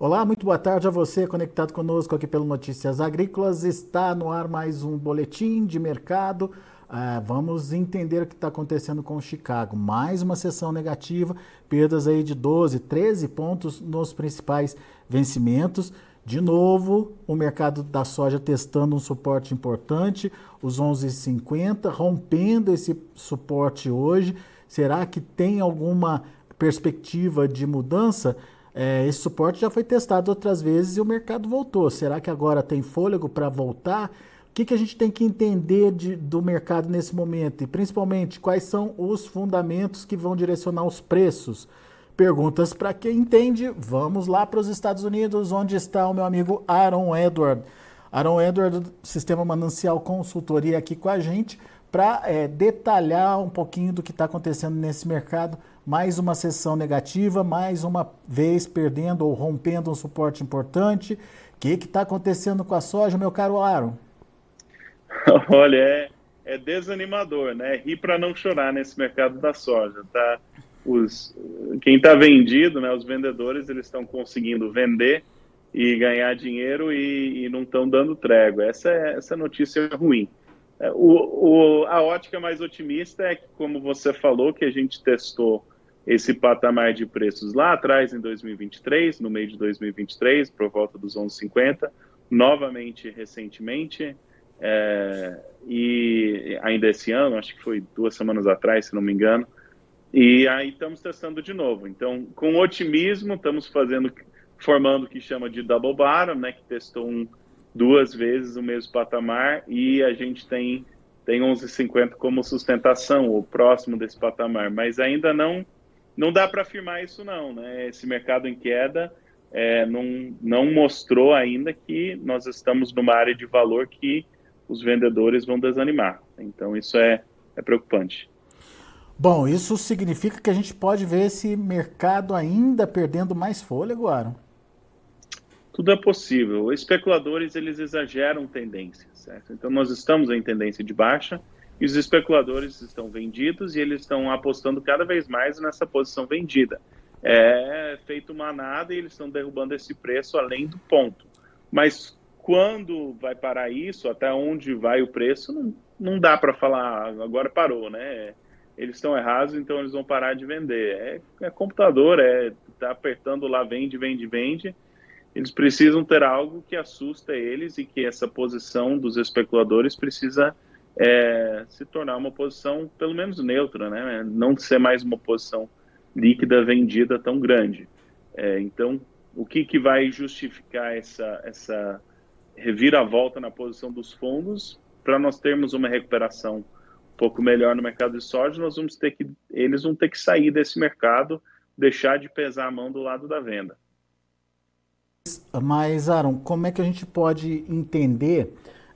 Olá, muito boa tarde a você conectado conosco aqui pelo Notícias Agrícolas. Está no ar mais um boletim de mercado. Uh, vamos entender o que está acontecendo com o Chicago. Mais uma sessão negativa, perdas aí de 12, 13 pontos nos principais vencimentos. De novo, o mercado da soja testando um suporte importante, os 11,50, rompendo esse suporte hoje. Será que tem alguma perspectiva de mudança? É, esse suporte já foi testado outras vezes e o mercado voltou. Será que agora tem fôlego para voltar? O que, que a gente tem que entender de, do mercado nesse momento? E principalmente, quais são os fundamentos que vão direcionar os preços? Perguntas para quem entende. Vamos lá para os Estados Unidos, onde está o meu amigo Aaron Edward. Aaron Edward, do Sistema Manancial Consultoria, aqui com a gente para é, detalhar um pouquinho do que está acontecendo nesse mercado. Mais uma sessão negativa, mais uma vez perdendo ou rompendo um suporte importante. O que está acontecendo com a soja, meu caro Aaron? Olha, é, é desanimador, né? Rir para não chorar nesse mercado da soja, tá? Os, quem está vendido, né? Os vendedores, eles estão conseguindo vender e ganhar dinheiro e, e não estão dando trégua. Essa é essa notícia ruim. É, o, o, a ótica mais otimista é que, como você falou, que a gente testou esse patamar de preços lá atrás, em 2023, no meio de 2023, por volta dos 11,50, novamente recentemente, é, e ainda esse ano, acho que foi duas semanas atrás, se não me engano, e aí estamos testando de novo. Então, com otimismo, estamos fazendo, formando o que chama de double bottom, né, que testou um duas vezes o mesmo patamar e a gente tem tem 11,50 como sustentação, ou próximo desse patamar, mas ainda não não dá para afirmar isso não, né? Esse mercado em queda é, não, não mostrou ainda que nós estamos numa área de valor que os vendedores vão desanimar. Então isso é, é preocupante. Bom, isso significa que a gente pode ver esse mercado ainda perdendo mais fôlego, Aaron? tudo é possível. Os especuladores eles exageram tendências, certo? Então nós estamos em tendência de baixa e os especuladores estão vendidos e eles estão apostando cada vez mais nessa posição vendida. É feito uma nada e eles estão derrubando esse preço além do ponto. Mas quando vai parar isso, até onde vai o preço, não, não dá para falar agora parou, né? Eles estão errados, então eles vão parar de vender. É, é computador, é tá apertando lá vende, vende, vende eles precisam ter algo que assusta eles e que essa posição dos especuladores precisa é, se tornar uma posição pelo menos neutra, né? Não ser mais uma posição líquida vendida tão grande. É, então, o que, que vai justificar essa, essa reviravolta na posição dos fundos para nós termos uma recuperação um pouco melhor no mercado de soja? Nós vamos ter que eles vão ter que sair desse mercado, deixar de pesar a mão do lado da venda. Mas, Aaron, como é que a gente pode entender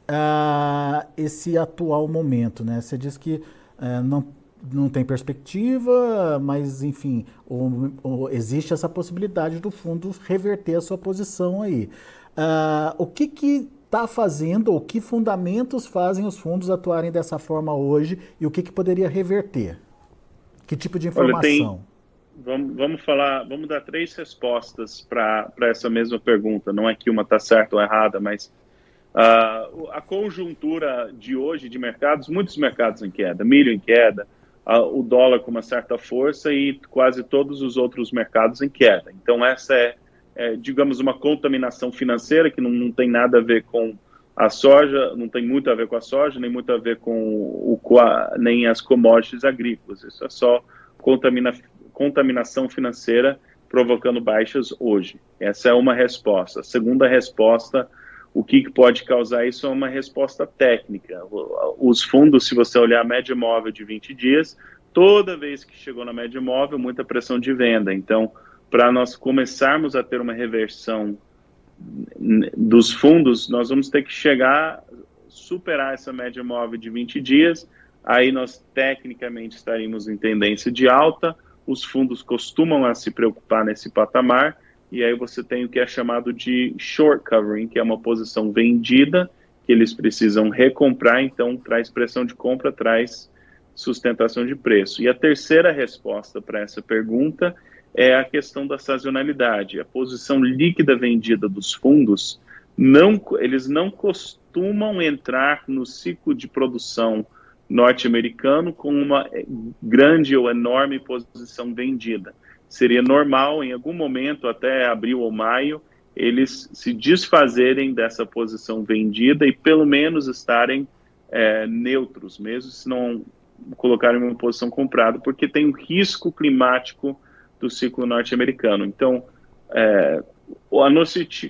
uh, esse atual momento? Né? Você diz que uh, não, não tem perspectiva, mas, enfim, ou, ou existe essa possibilidade do fundo reverter a sua posição aí. Uh, o que que está fazendo, ou que fundamentos fazem os fundos atuarem dessa forma hoje e o que, que poderia reverter? Que tipo de informação? Olha, tem vamos, vamos falar, vamos dar três respostas para essa mesma pergunta. Não é que uma está certa ou errada, mas uh, a conjuntura de hoje de mercados, muitos mercados em queda, milho em queda, uh, o dólar com uma certa força e quase todos os outros mercados em queda. Então essa é, é digamos, uma contaminação financeira que não, não tem nada a ver com a soja não tem muito a ver com a soja, nem muito a ver com o nem as commodities agrícolas. Isso é só contamina, contaminação financeira provocando baixas hoje. Essa é uma resposta. A segunda resposta, o que pode causar isso é uma resposta técnica. Os fundos, se você olhar a média móvel de 20 dias, toda vez que chegou na média móvel, muita pressão de venda. Então, para nós começarmos a ter uma reversão dos fundos, nós vamos ter que chegar, superar essa média móvel de 20 dias, aí nós tecnicamente estaríamos em tendência de alta, os fundos costumam se preocupar nesse patamar, e aí você tem o que é chamado de short covering, que é uma posição vendida, que eles precisam recomprar, então traz pressão de compra, traz sustentação de preço. E a terceira resposta para essa pergunta é a questão da sazonalidade. A posição líquida vendida dos fundos, não, eles não costumam entrar no ciclo de produção norte-americano com uma grande ou enorme posição vendida. Seria normal, em algum momento, até abril ou maio, eles se desfazerem dessa posição vendida e pelo menos estarem é, neutros, mesmo se não colocarem uma posição comprada, porque tem um risco climático do ciclo norte-americano. Então, é, a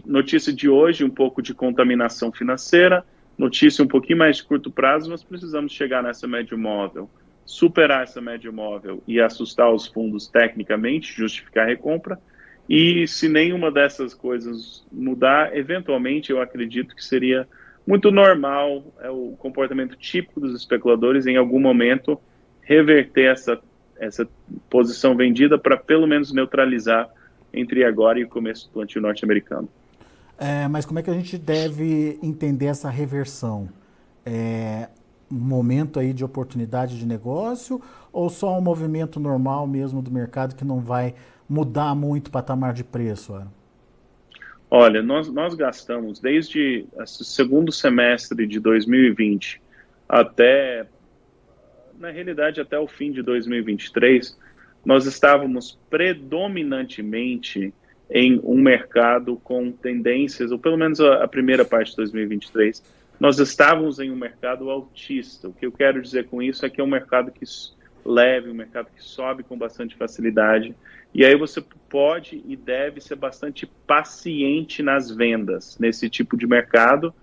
notícia de hoje, um pouco de contaminação financeira, notícia um pouquinho mais de curto prazo, nós precisamos chegar nessa média móvel, superar essa média móvel e assustar os fundos tecnicamente, justificar a recompra, e se nenhuma dessas coisas mudar, eventualmente eu acredito que seria muito normal, é o comportamento típico dos especuladores em algum momento reverter essa, essa posição vendida para pelo menos neutralizar entre agora e o começo do plantio norte-americano. É, mas como é que a gente deve entender essa reversão? É momento aí de oportunidade de negócio ou só um movimento normal mesmo do mercado que não vai mudar muito o patamar de preço? Olha, nós, nós gastamos desde o segundo semestre de 2020 até, na realidade, até o fim de 2023, nós estávamos predominantemente em um mercado com tendências, ou pelo menos a, a primeira parte de 2023, nós estávamos em um mercado altista. O que eu quero dizer com isso é que é um mercado que leve, um mercado que sobe com bastante facilidade. E aí você pode e deve ser bastante paciente nas vendas nesse tipo de mercado.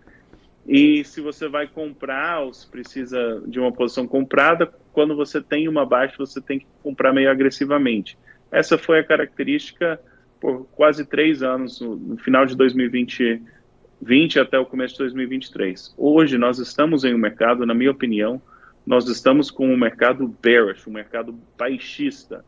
E se você vai comprar ou se precisa de uma posição comprada, quando você tem uma baixa, você tem que comprar meio agressivamente. Essa foi a característica por quase três anos, no, final de 2020 20 até o começo de 2023. Hoje nós estamos em um mercado, na minha opinião, nós estamos com um mercado bearish, um mercado baixista.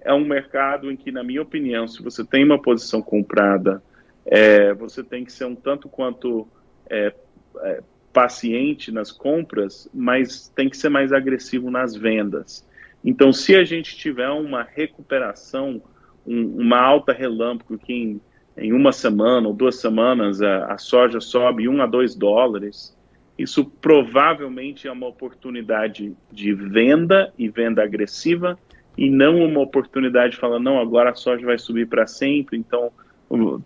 É um mercado em que, na minha opinião, se você tem uma posição comprada, é, você tem que ser um tanto quanto é, é, paciente nas compras, mas tem que ser mais agressivo nas vendas. Então, se a gente tiver uma recuperação, um, uma alta relâmpago que em, em, uma semana ou duas semanas a, a soja sobe 1 a 2 dólares, isso provavelmente é uma oportunidade de venda e venda agressiva e não uma oportunidade de falar, não, agora a soja vai subir para sempre, então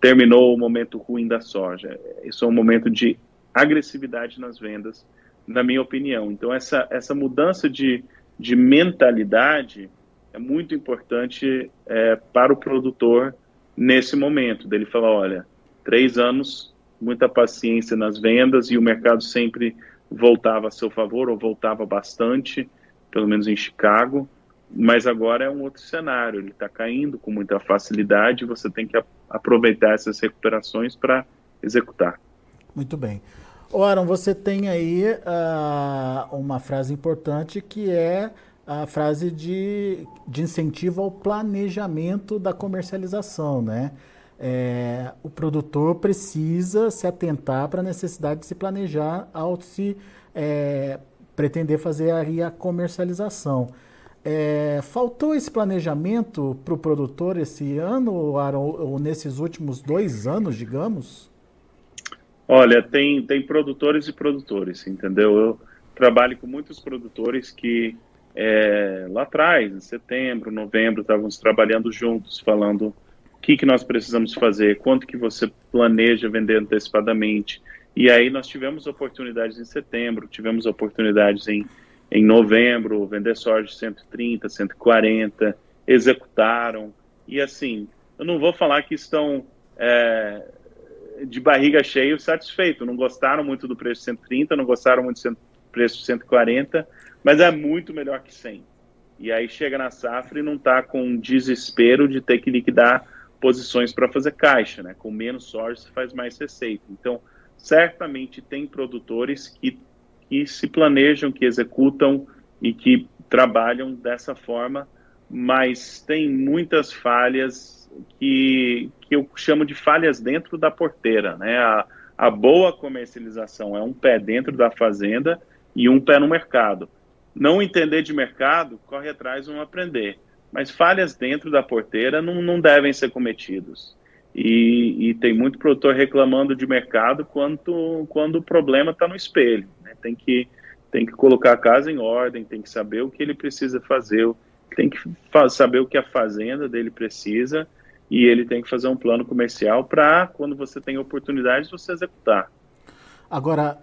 terminou o momento ruim da soja. Isso é um momento de agressividade nas vendas, na minha opinião. Então, essa, essa mudança de, de mentalidade é muito importante é, para o produtor nesse momento, dele falar, olha, três anos muita paciência nas vendas e o mercado sempre voltava a seu favor ou voltava bastante, pelo menos em Chicago. Mas agora é um outro cenário, ele está caindo com muita facilidade você tem que aproveitar essas recuperações para executar. Muito bem. Aaron, você tem aí uh, uma frase importante que é a frase de, de incentivo ao planejamento da comercialização, né? é, o produtor precisa se atentar para a necessidade de se planejar ao se é, pretender fazer aí a comercialização. É, faltou esse planejamento para o produtor esse ano, ou nesses últimos dois anos, digamos? Olha, tem, tem produtores e produtores, entendeu? Eu trabalho com muitos produtores que é, lá atrás, em setembro, novembro, estávamos trabalhando juntos, falando que, que nós precisamos fazer, quanto que você planeja vender antecipadamente. E aí nós tivemos oportunidades em setembro, tivemos oportunidades em, em novembro, vender soja de 130, 140, executaram. E assim, eu não vou falar que estão é, de barriga cheia satisfeitos, não gostaram muito do preço de 130, não gostaram muito do preço de 140, mas é muito melhor que 100. E aí chega na safra e não está com desespero de ter que liquidar posições para fazer caixa, né? Com menos soja você faz mais receita. Então, certamente tem produtores que, que se planejam, que executam e que trabalham dessa forma, mas tem muitas falhas que, que eu chamo de falhas dentro da porteira, né? A, a boa comercialização é um pé dentro da fazenda e um pé no mercado. Não entender de mercado, corre atrás, vamos aprender mas falhas dentro da porteira não, não devem ser cometidos. E, e, tem muito produtor reclamando de mercado quando, quando o problema está no espelho. Né? Tem, que, tem que colocar a casa em ordem, tem que saber o que ele precisa fazer, tem que saber o que a fazenda dele precisa e ele tem que fazer um plano comercial para, quando você tem oportunidade, você executar. Agora,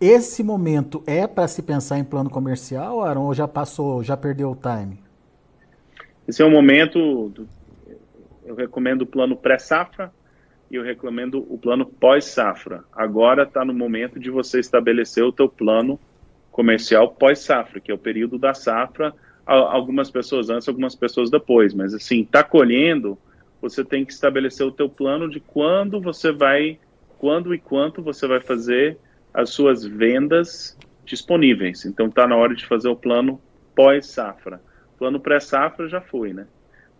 esse momento é para se pensar em plano comercial, Aaron, ou já passou, já perdeu o time? Esse é o momento, do, eu recomendo o plano pré-safra e eu recomendo o plano pós-safra. Agora está no momento de você estabelecer o teu plano comercial pós-safra, que é o período da safra, algumas pessoas antes, algumas pessoas depois, mas assim, está colhendo, você tem que estabelecer o teu plano de quando você vai, quando e quanto você vai fazer as suas vendas disponíveis. Então está na hora de fazer o plano pós-safra. Plano pré-safra já foi, né?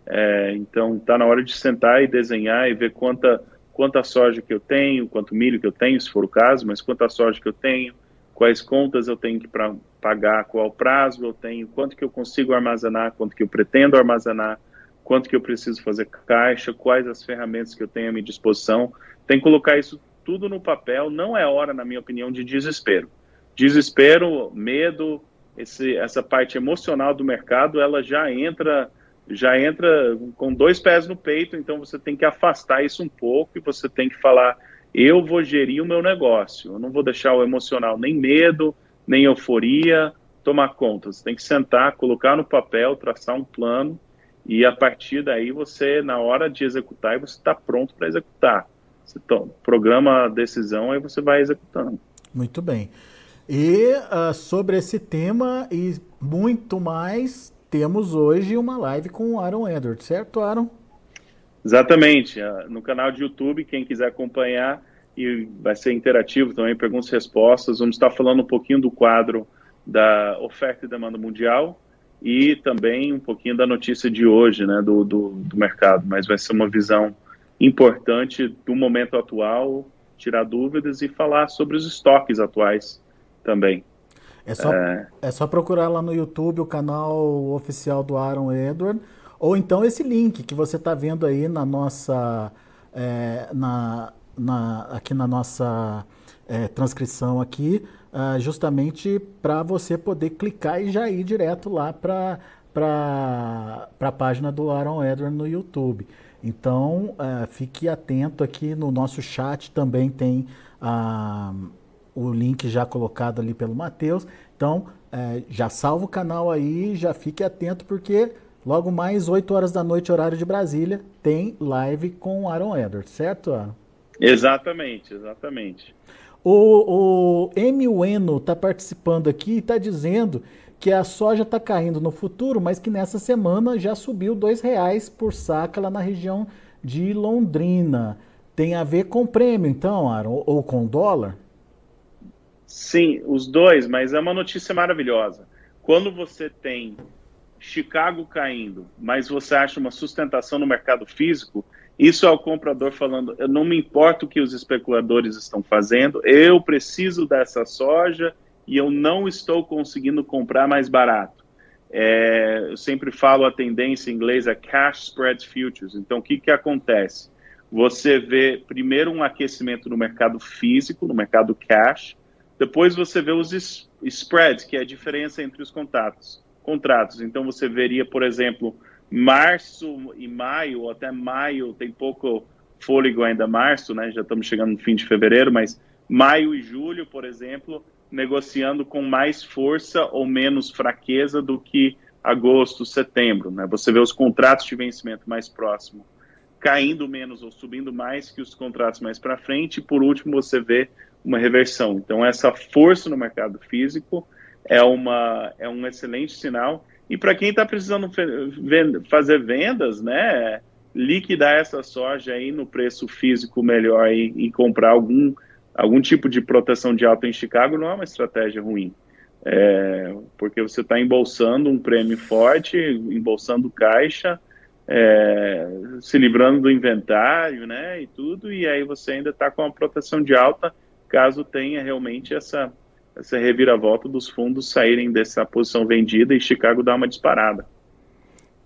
É, então está na hora de sentar e desenhar e ver quanta, quanta soja que eu tenho, quanto milho que eu tenho, se for o caso, mas quanta soja que eu tenho, quais contas eu tenho que pra, pagar, qual prazo eu tenho, quanto que eu consigo armazenar, quanto que eu pretendo armazenar, quanto que eu preciso fazer caixa, quais as ferramentas que eu tenho à minha disposição. Tem que colocar isso tudo no papel. Não é hora, na minha opinião, de desespero. Desespero, medo, esse, essa parte emocional do mercado, ela já entra já entra com dois pés no peito, então você tem que afastar isso um pouco e você tem que falar: eu vou gerir o meu negócio, eu não vou deixar o emocional nem medo, nem euforia tomar conta. Você tem que sentar, colocar no papel, traçar um plano e a partir daí você, na hora de executar, você está pronto para executar. Você programa a decisão, aí você vai executando. Muito bem. E uh, sobre esse tema e muito mais, temos hoje uma live com o Aaron Edwards, certo, Aaron? Exatamente. Uh, no canal de YouTube, quem quiser acompanhar, e vai ser interativo também, perguntas e respostas. Vamos estar falando um pouquinho do quadro da oferta e demanda mundial e também um pouquinho da notícia de hoje, né, do, do, do mercado. Mas vai ser uma visão importante do momento atual, tirar dúvidas e falar sobre os estoques atuais também. É só, é... é só procurar lá no YouTube o canal oficial do Aaron Edward, ou então esse link que você está vendo aí na nossa. É, na, na, aqui na nossa é, transcrição aqui, uh, justamente para você poder clicar e já ir direto lá para a página do Aaron Edward no YouTube. Então, uh, fique atento aqui no nosso chat também tem uh, o link já colocado ali pelo Matheus. Então, uh, já salva o canal aí, já fique atento porque logo mais 8 horas da noite, horário de Brasília, tem live com o Aaron Edwards, certo, Aaron? Exatamente, exatamente. O, o M. Ueno está participando aqui e está dizendo que a soja está caindo no futuro, mas que nessa semana já subiu dois reais por saca lá na região de Londrina. Tem a ver com prêmio, então, Aaron, ou com dólar? Sim, os dois, mas é uma notícia maravilhosa. Quando você tem Chicago caindo, mas você acha uma sustentação no mercado físico, isso é o comprador falando: eu não me importo o que os especuladores estão fazendo, eu preciso dessa soja e eu não estou conseguindo comprar mais barato. É, eu sempre falo a tendência em inglês é cash spread futures. Então, o que, que acontece? Você vê primeiro um aquecimento no mercado físico, no mercado cash, depois você vê os spreads, que é a diferença entre os contratos. contratos. Então, você veria, por exemplo, março e maio, ou até maio, tem pouco fôlego ainda março, né? Já estamos chegando no fim de fevereiro, mas maio e julho, por exemplo, negociando com mais força ou menos fraqueza do que agosto, setembro. Né? Você vê os contratos de vencimento mais próximo caindo menos ou subindo mais que os contratos mais para frente, e por último você vê uma reversão. Então essa força no mercado físico é, uma, é um excelente sinal. E para quem está precisando fazer vendas, né, liquidar essa soja aí no preço físico melhor e, e comprar algum algum tipo de proteção de alta em Chicago não é uma estratégia ruim. É, porque você está embolsando um prêmio forte, embolsando caixa, é, se livrando do inventário, né, e tudo, e aí você ainda está com uma proteção de alta, caso tenha realmente essa, essa reviravolta dos fundos saírem dessa posição vendida e Chicago dar uma disparada.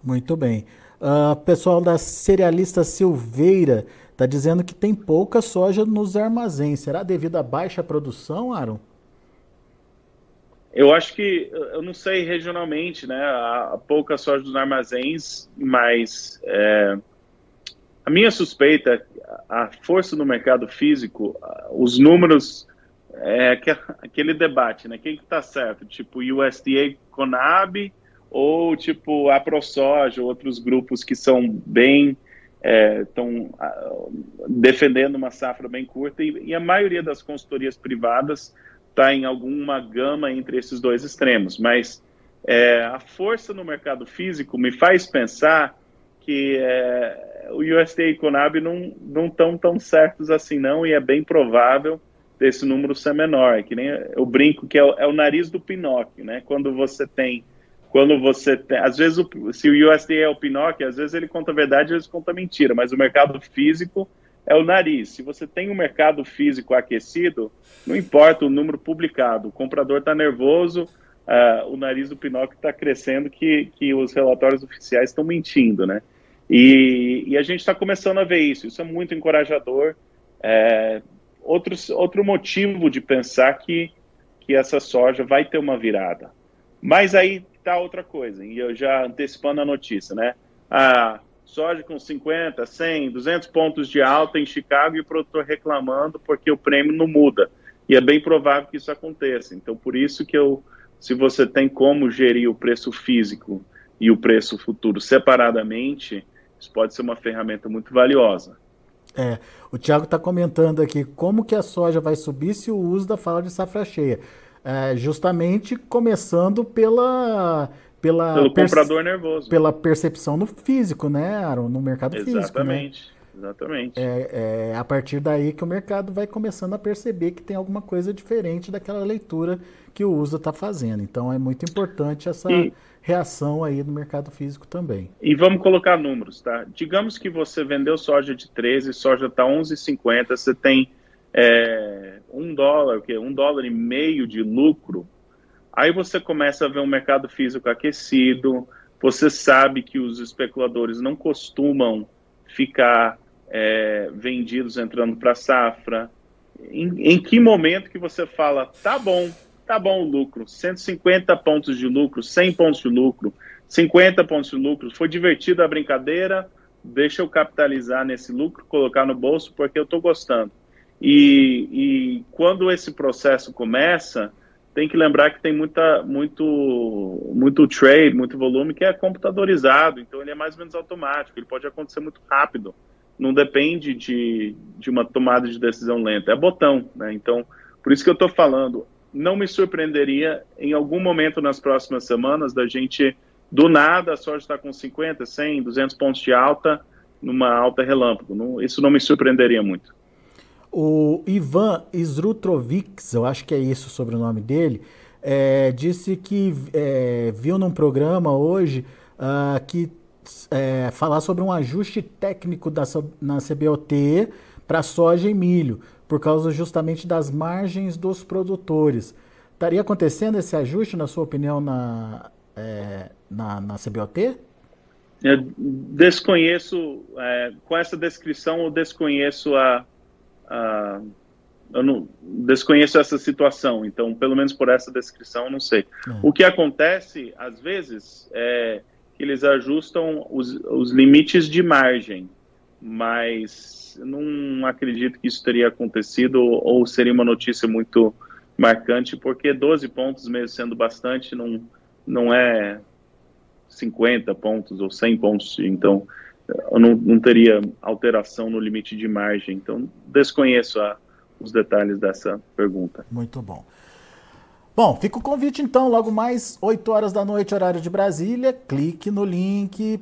Muito bem. Uh, pessoal da cerealista Silveira está dizendo que tem pouca soja nos armazéns. Será devido à baixa produção, Aaron? Eu acho que, eu não sei regionalmente, né? Há pouca soja nos armazéns, mas é, a minha suspeita, é a força no mercado físico, os números, é aquele debate, né? Quem que tá certo? Tipo, USDA, Conab ou tipo a ProSoja, outros grupos que são bem estão é, defendendo uma safra bem curta e, e, a maioria das consultorias privadas está em alguma gama entre esses dois extremos. Mas é, a força no mercado físico me faz pensar que é, o USDA e Conab não não estão tão certos assim não e é bem provável desse número ser menor. É que nem eu brinco que é o, é o nariz do Pinóquio, né? Quando você tem quando você tem, às vezes o, se o USDA é o Pinóquio, às vezes ele conta a verdade, às vezes conta mentira, mas o mercado físico é o nariz. Se você tem um mercado físico aquecido, não importa o número publicado, o comprador está nervoso, uh, o nariz do Pinóquio está crescendo, que, que os relatórios oficiais estão mentindo, né? E, e a gente está começando a ver isso. Isso é muito encorajador. É, outros, outro motivo de pensar que, que essa soja vai ter uma virada. Mas aí está outra coisa, e eu já antecipando a notícia, né? A soja com 50, 100, 200 pontos de alta em Chicago e o produtor reclamando porque o prêmio não muda. E é bem provável que isso aconteça. Então, por isso que eu, se você tem como gerir o preço físico e o preço futuro separadamente, isso pode ser uma ferramenta muito valiosa. É, o Tiago está comentando aqui como que a soja vai subir se o uso da fala de safra cheia. É, justamente começando pela pela pelo comprador nervoso. pela percepção no físico né Aaron? No mercado exatamente, físico né? exatamente é, é a partir daí que o mercado vai começando a perceber que tem alguma coisa diferente daquela leitura que o uso está fazendo. Então é muito importante essa e, reação aí no mercado físico também. E vamos colocar números tá? Digamos que você vendeu soja de 13 soja está 11,50 você tem é, um dólar, o quê? um dólar e meio de lucro, aí você começa a ver um mercado físico aquecido, você sabe que os especuladores não costumam ficar é, vendidos entrando para safra. Em, em que momento que você fala, tá bom, tá bom o lucro, 150 pontos de lucro, 100 pontos de lucro, 50 pontos de lucro, foi divertida a brincadeira, deixa eu capitalizar nesse lucro, colocar no bolso porque eu estou gostando. E, e quando esse processo começa, tem que lembrar que tem muita, muito, muito trade, muito volume que é computadorizado, então ele é mais ou menos automático, ele pode acontecer muito rápido, não depende de, de uma tomada de decisão lenta, é botão, né? Então, por isso que eu estou falando, não me surpreenderia em algum momento nas próximas semanas da gente, do nada, a soja está com 50, 100, 200 pontos de alta, numa alta relâmpago, não, isso não me surpreenderia muito. O Ivan Srutrovics, eu acho que é isso o sobrenome dele, é, disse que é, viu num programa hoje uh, que é, falar sobre um ajuste técnico da, na CBOT para soja e milho, por causa justamente das margens dos produtores. Estaria acontecendo esse ajuste, na sua opinião, na, é, na, na CBOT? Eu desconheço, é, com essa descrição, eu desconheço a, ah, eu não desconheço essa situação, então, pelo menos por essa descrição, não sei. É. O que acontece, às vezes, é que eles ajustam os, os limites de margem, mas não acredito que isso teria acontecido ou, ou seria uma notícia muito marcante, porque 12 pontos, mesmo sendo bastante, não, não é 50 pontos ou 100 pontos, então não, não teria alteração no limite de margem. Então, desconheço a, os detalhes dessa pergunta. Muito bom. Bom, fica o convite então, logo mais 8 horas da noite, horário de Brasília. Clique no link,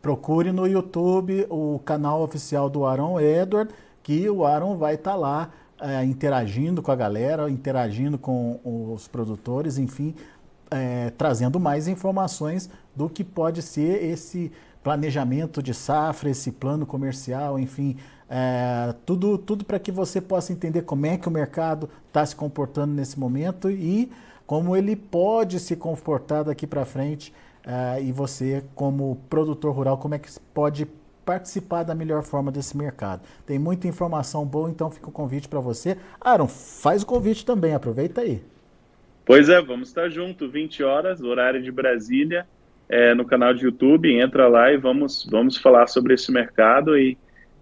procure no YouTube o canal oficial do Aaron Edward, que o Aaron vai estar tá lá é, interagindo com a galera, interagindo com os produtores, enfim, é, trazendo mais informações do que pode ser esse planejamento de safra, esse plano comercial, enfim, é, tudo, tudo para que você possa entender como é que o mercado está se comportando nesse momento e como ele pode se comportar daqui para frente uh, e você, como produtor rural, como é que pode participar da melhor forma desse mercado. Tem muita informação boa, então fica o convite para você. Aaron, faz o convite também, aproveita aí. Pois é, vamos estar junto, 20 horas, horário de Brasília, é, no canal de YouTube, entra lá e vamos, vamos falar sobre esse mercado e,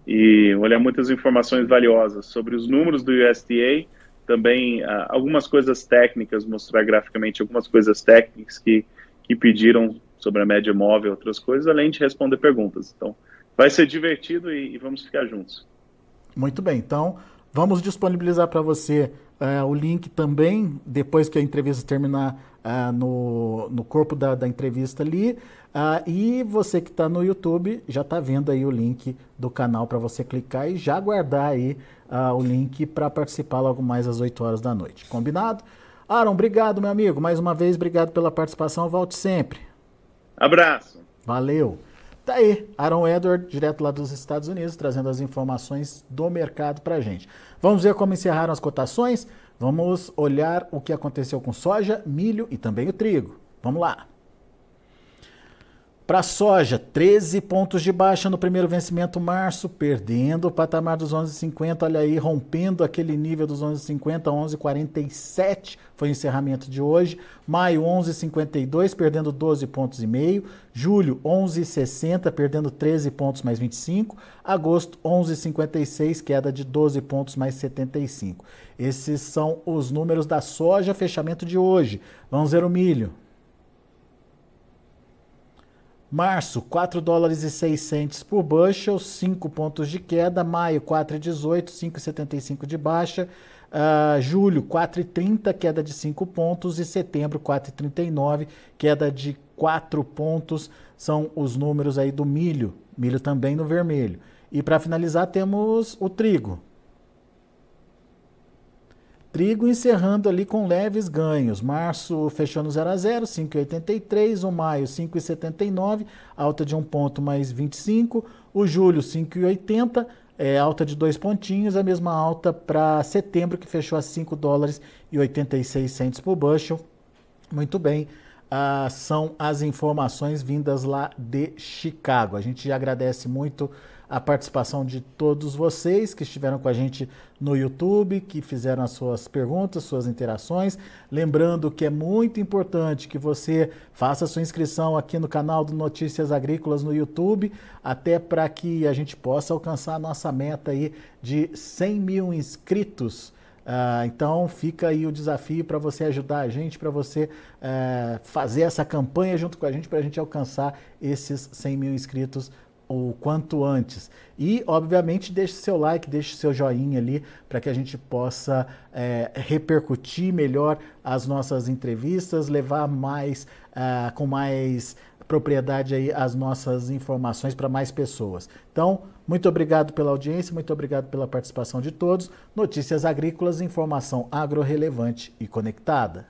e olhar muitas informações valiosas sobre os números do USDA, também uh, algumas coisas técnicas, mostrar graficamente algumas coisas técnicas que, que pediram sobre a média móvel, outras coisas, além de responder perguntas. Então, vai ser divertido e, e vamos ficar juntos. Muito bem, então vamos disponibilizar para você uh, o link também, depois que a entrevista terminar uh, no, no corpo da, da entrevista ali. Uh, e você que está no YouTube já está vendo aí o link do canal para você clicar e já guardar aí o link para participar logo mais às 8 horas da noite. Combinado? Aaron, obrigado, meu amigo. Mais uma vez, obrigado pela participação. Volte sempre. Abraço. Valeu. Tá aí, Aaron Edward, direto lá dos Estados Unidos, trazendo as informações do mercado para gente. Vamos ver como encerraram as cotações? Vamos olhar o que aconteceu com soja, milho e também o trigo. Vamos lá. Para soja, 13 pontos de baixa no primeiro vencimento março, perdendo o patamar dos 11,50, olha aí, rompendo aquele nível dos 11,50, 11,47 foi o encerramento de hoje. Maio, 11,52, perdendo 12 pontos e meio. Julho, 11,60, perdendo 13 pontos mais 25. Agosto, 11,56, queda de 12 pontos mais 75. Esses são os números da soja, fechamento de hoje. Vamos ver o milho. Março, 4 dólares e 6 centes por bushel, 5 pontos de queda. Maio, 4,18, 5,75 de baixa. Uh, julho, 4,30, queda de 5 pontos. E setembro, 4,39, queda de 4 pontos. São os números aí do milho. Milho também no vermelho. E para finalizar, temos o trigo. Trigo encerrando ali com leves ganhos. Março fechou no 0 a 0, 5,83. O maio 5,79, alta de um ponto mais 25. O julho 5,80, é, alta de dois pontinhos. A mesma alta para setembro que fechou a 5 dólares e 86 centes por bushel. Muito bem. Ah, são as informações vindas lá de Chicago. A gente agradece muito a participação de todos vocês que estiveram com a gente no YouTube, que fizeram as suas perguntas, suas interações. Lembrando que é muito importante que você faça sua inscrição aqui no canal do Notícias Agrícolas no YouTube, até para que a gente possa alcançar a nossa meta aí de 100 mil inscritos. Uh, então fica aí o desafio para você ajudar a gente, para você uh, fazer essa campanha junto com a gente, para a gente alcançar esses 100 mil inscritos o quanto antes. E, obviamente, deixe seu like, deixe seu joinha ali para que a gente possa é, repercutir melhor as nossas entrevistas, levar mais, uh, com mais propriedade aí as nossas informações para mais pessoas. Então, muito obrigado pela audiência, muito obrigado pela participação de todos. Notícias agrícolas, informação agro relevante e conectada.